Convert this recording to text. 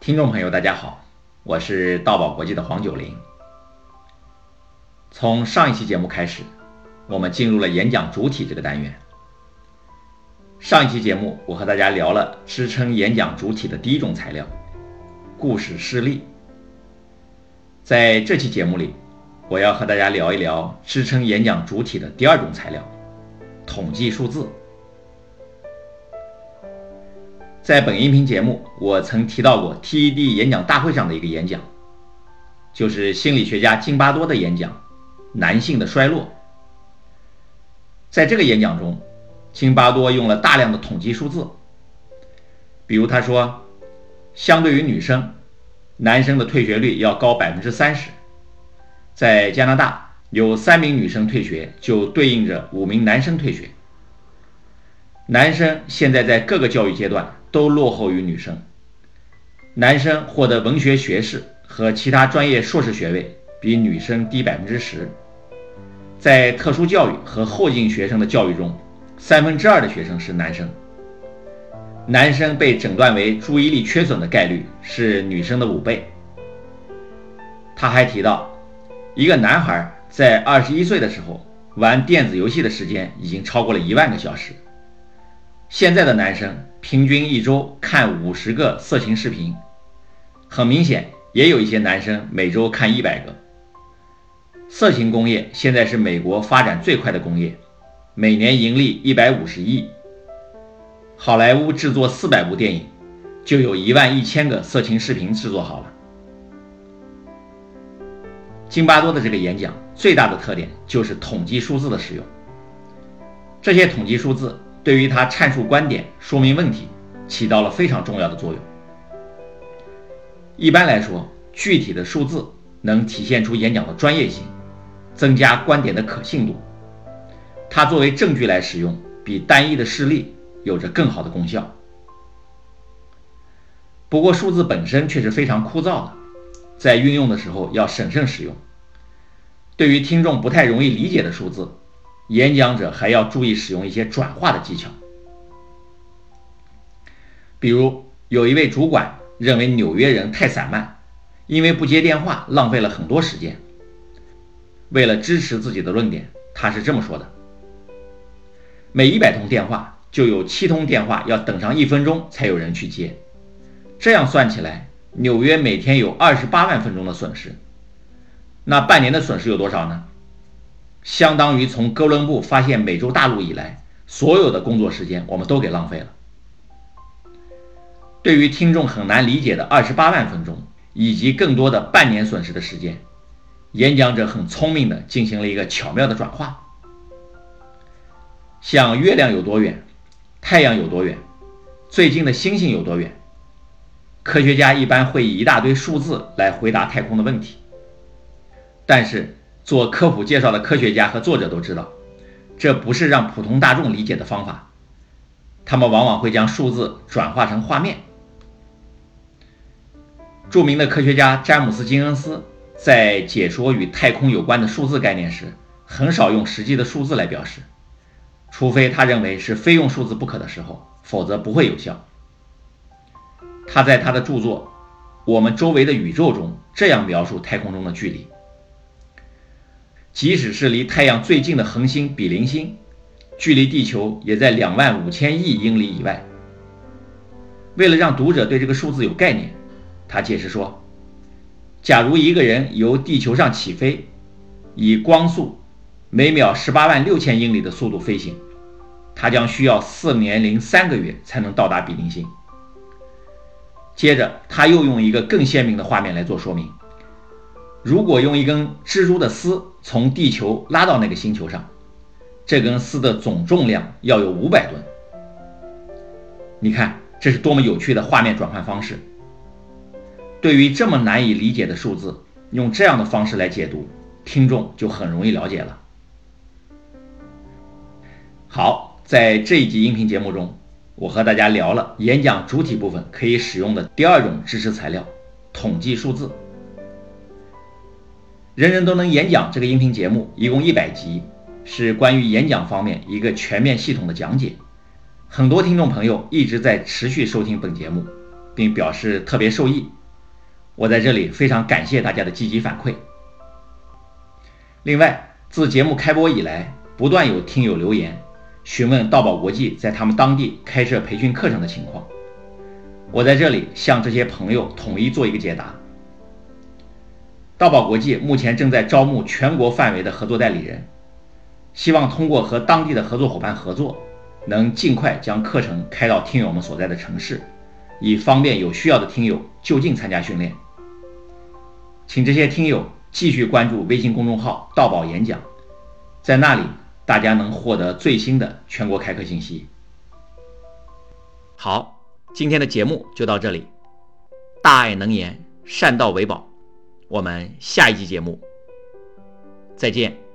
听众朋友，大家好，我是道宝国际的黄九龄。从上一期节目开始，我们进入了演讲主体这个单元。上一期节目，我和大家聊了支撑演讲主体的第一种材料——故事事例。在这期节目里，我要和大家聊一聊支撑演讲主体的第二种材料——统计数字。在本音频节目，我曾提到过 TED 演讲大会上的一个演讲，就是心理学家津巴多的演讲《男性的衰落》。在这个演讲中，津巴多用了大量的统计数字，比如他说，相对于女生，男生的退学率要高百分之三十。在加拿大，有三名女生退学，就对应着五名男生退学。男生现在在各个教育阶段。都落后于女生。男生获得文学学士和其他专业硕士学位比女生低百分之十。在特殊教育和后进学生的教育中，三分之二的学生是男生。男生被诊断为注意力缺损的概率是女生的五倍。他还提到，一个男孩在二十一岁的时候玩电子游戏的时间已经超过了一万个小时。现在的男生平均一周看五十个色情视频，很明显，也有一些男生每周看一百个。色情工业现在是美国发展最快的工业，每年盈利一百五十亿。好莱坞制作四百部电影，就有一万一千个色情视频制作好了。津巴多的这个演讲最大的特点就是统计数字的使用，这些统计数字。对于他阐述观点、说明问题，起到了非常重要的作用。一般来说，具体的数字能体现出演讲的专业性，增加观点的可信度。它作为证据来使用，比单一的事例有着更好的功效。不过，数字本身却是非常枯燥的，在运用的时候要审慎使用。对于听众不太容易理解的数字，演讲者还要注意使用一些转化的技巧，比如有一位主管认为纽约人太散漫，因为不接电话浪费了很多时间。为了支持自己的论点，他是这么说的：每一百通电话就有七通电话要等上一分钟才有人去接，这样算起来，纽约每天有二十八万分钟的损失。那半年的损失有多少呢？相当于从哥伦布发现美洲大陆以来，所有的工作时间我们都给浪费了。对于听众很难理解的二十八万分钟，以及更多的半年损失的时间，演讲者很聪明的进行了一个巧妙的转化。像月亮有多远，太阳有多远，最近的星星有多远，科学家一般会以一大堆数字来回答太空的问题，但是。做科普介绍的科学家和作者都知道，这不是让普通大众理解的方法。他们往往会将数字转化成画面。著名的科学家詹姆斯·金恩斯在解说与太空有关的数字概念时，很少用实际的数字来表示，除非他认为是非用数字不可的时候，否则不会有效。他在他的著作《我们周围的宇宙》中这样描述太空中的距离。即使是离太阳最近的恒星比邻星，距离地球也在两万五千亿英里以外。为了让读者对这个数字有概念，他解释说：假如一个人由地球上起飞，以光速每秒十八万六千英里的速度飞行，他将需要四年零三个月才能到达比邻星。接着，他又用一个更鲜明的画面来做说明。如果用一根蜘蛛的丝从地球拉到那个星球上，这根丝的总重量要有五百吨。你看，这是多么有趣的画面转换方式！对于这么难以理解的数字，用这样的方式来解读，听众就很容易了解了。好，在这一集音频节目中，我和大家聊了演讲主体部分可以使用的第二种知识材料——统计数字。人人都能演讲这个音频节目一共一百集，是关于演讲方面一个全面系统的讲解，很多听众朋友一直在持续收听本节目，并表示特别受益。我在这里非常感谢大家的积极反馈。另外，自节目开播以来，不断有听友留言询问道宝国际在他们当地开设培训课程的情况。我在这里向这些朋友统一做一个解答。道宝国际目前正在招募全国范围的合作代理人，希望通过和当地的合作伙伴合作，能尽快将课程开到听友们所在的城市，以方便有需要的听友就近参加训练。请这些听友继续关注微信公众号“道宝演讲”，在那里大家能获得最新的全国开课信息。好，今天的节目就到这里。大爱能言，善道为宝。我们下一期节目再见。